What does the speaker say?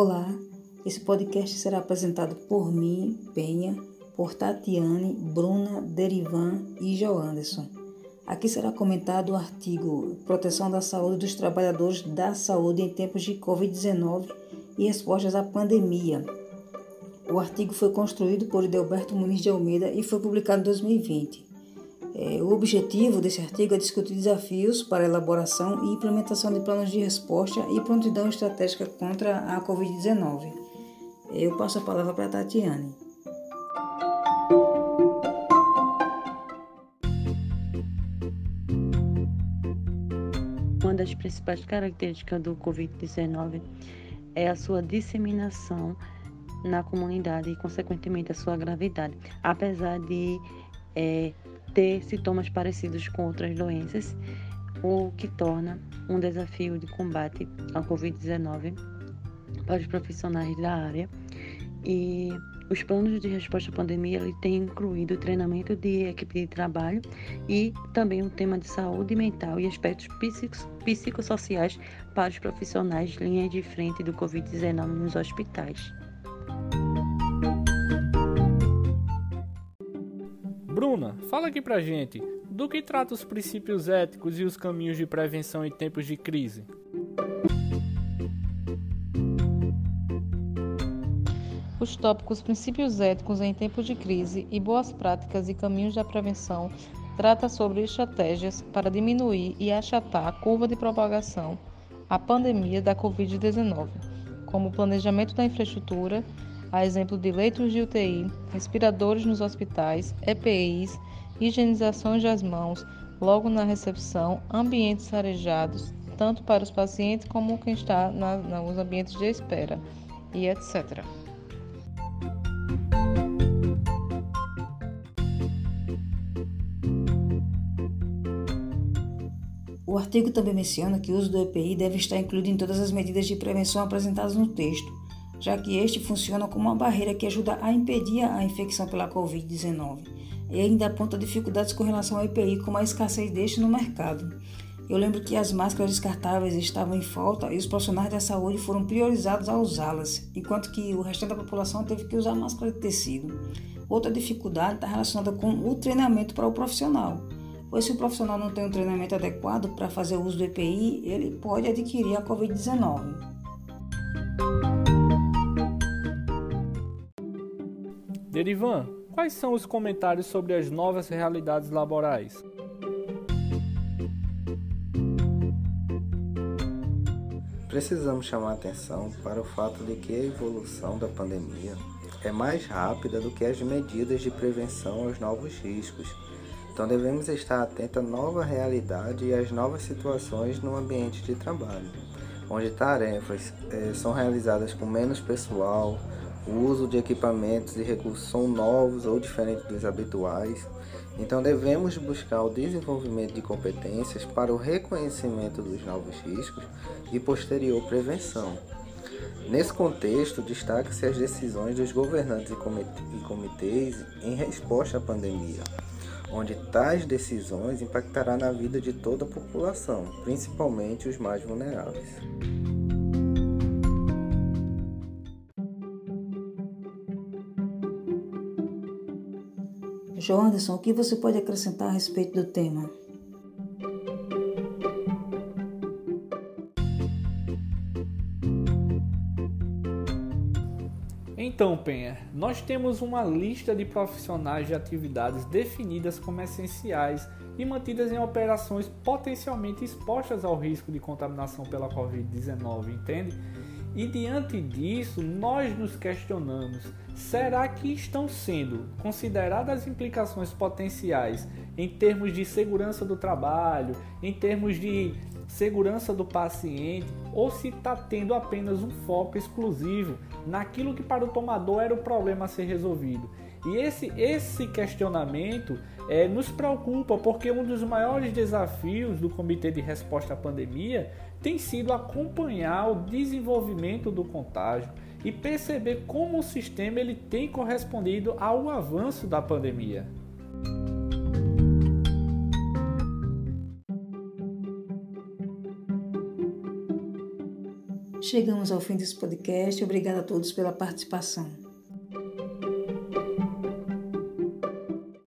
Olá, esse podcast será apresentado por mim, Penha, por Tatiane, Bruna, Derivan e Joanderson. Aqui será comentado o artigo Proteção da Saúde dos Trabalhadores da Saúde em Tempos de Covid-19 e Respostas à Pandemia. O artigo foi construído por Edelberto Muniz de Almeida e foi publicado em 2020. É, o objetivo desse artigo é discutir desafios para elaboração e implementação de planos de resposta e prontidão estratégica contra a Covid-19. Eu passo a palavra para a Tatiane. Uma das principais características do Covid-19 é a sua disseminação na comunidade e, consequentemente, a sua gravidade. Apesar de é, ter sintomas parecidos com outras doenças, o que torna um desafio de combate à Covid-19 para os profissionais da área. E os planos de resposta à pandemia ele tem incluído treinamento de equipe de trabalho e também um tema de saúde mental e aspectos psicossociais para os profissionais linha de frente do Covid-19 nos hospitais. Bruna, fala aqui pra gente, do que trata os princípios éticos e os caminhos de prevenção em tempos de crise? Os tópicos Princípios éticos em tempos de crise e Boas práticas e caminhos da prevenção trata sobre estratégias para diminuir e achatar a curva de propagação à pandemia da Covid-19, como planejamento da infraestrutura, a exemplo de leitos de UTI, respiradores nos hospitais, EPIs, higienizações das mãos logo na recepção, ambientes arejados, tanto para os pacientes como quem está na, nos ambientes de espera, e etc. O artigo também menciona que o uso do EPI deve estar incluído em todas as medidas de prevenção apresentadas no texto, já que este funciona como uma barreira que ajuda a impedir a infecção pela Covid-19 e ainda aponta dificuldades com relação ao EPI, como a escassez deste no mercado. Eu lembro que as máscaras descartáveis estavam em falta e os profissionais da saúde foram priorizados a usá-las, enquanto que o restante da população teve que usar máscara de tecido. Outra dificuldade está relacionada com o treinamento para o profissional, pois se o profissional não tem um treinamento adequado para fazer uso do EPI, ele pode adquirir a Covid-19. Derivan, quais são os comentários sobre as novas realidades laborais? Precisamos chamar atenção para o fato de que a evolução da pandemia é mais rápida do que as medidas de prevenção aos novos riscos. Então devemos estar atentos à nova realidade e às novas situações no ambiente de trabalho, onde tarefas eh, são realizadas com menos pessoal, o uso de equipamentos e recursos são novos ou diferentes dos habituais, então devemos buscar o desenvolvimento de competências para o reconhecimento dos novos riscos e posterior prevenção. Nesse contexto, destaca-se as decisões dos governantes e comitês em resposta à pandemia, onde tais decisões impactará na vida de toda a população, principalmente os mais vulneráveis. João Anderson, o que você pode acrescentar a respeito do tema? Então, Penha, nós temos uma lista de profissionais de atividades definidas como essenciais e mantidas em operações potencialmente expostas ao risco de contaminação pela Covid-19, entende? E diante disso, nós nos questionamos: será que estão sendo consideradas as implicações potenciais em termos de segurança do trabalho, em termos de segurança do paciente, ou se está tendo apenas um foco exclusivo naquilo que para o tomador era o problema a ser resolvido? E esse, esse questionamento é, nos preocupa porque um dos maiores desafios do Comitê de Resposta à Pandemia tem sido acompanhar o desenvolvimento do contágio e perceber como o sistema ele tem correspondido ao avanço da pandemia. Chegamos ao fim desse podcast. Obrigada a todos pela participação.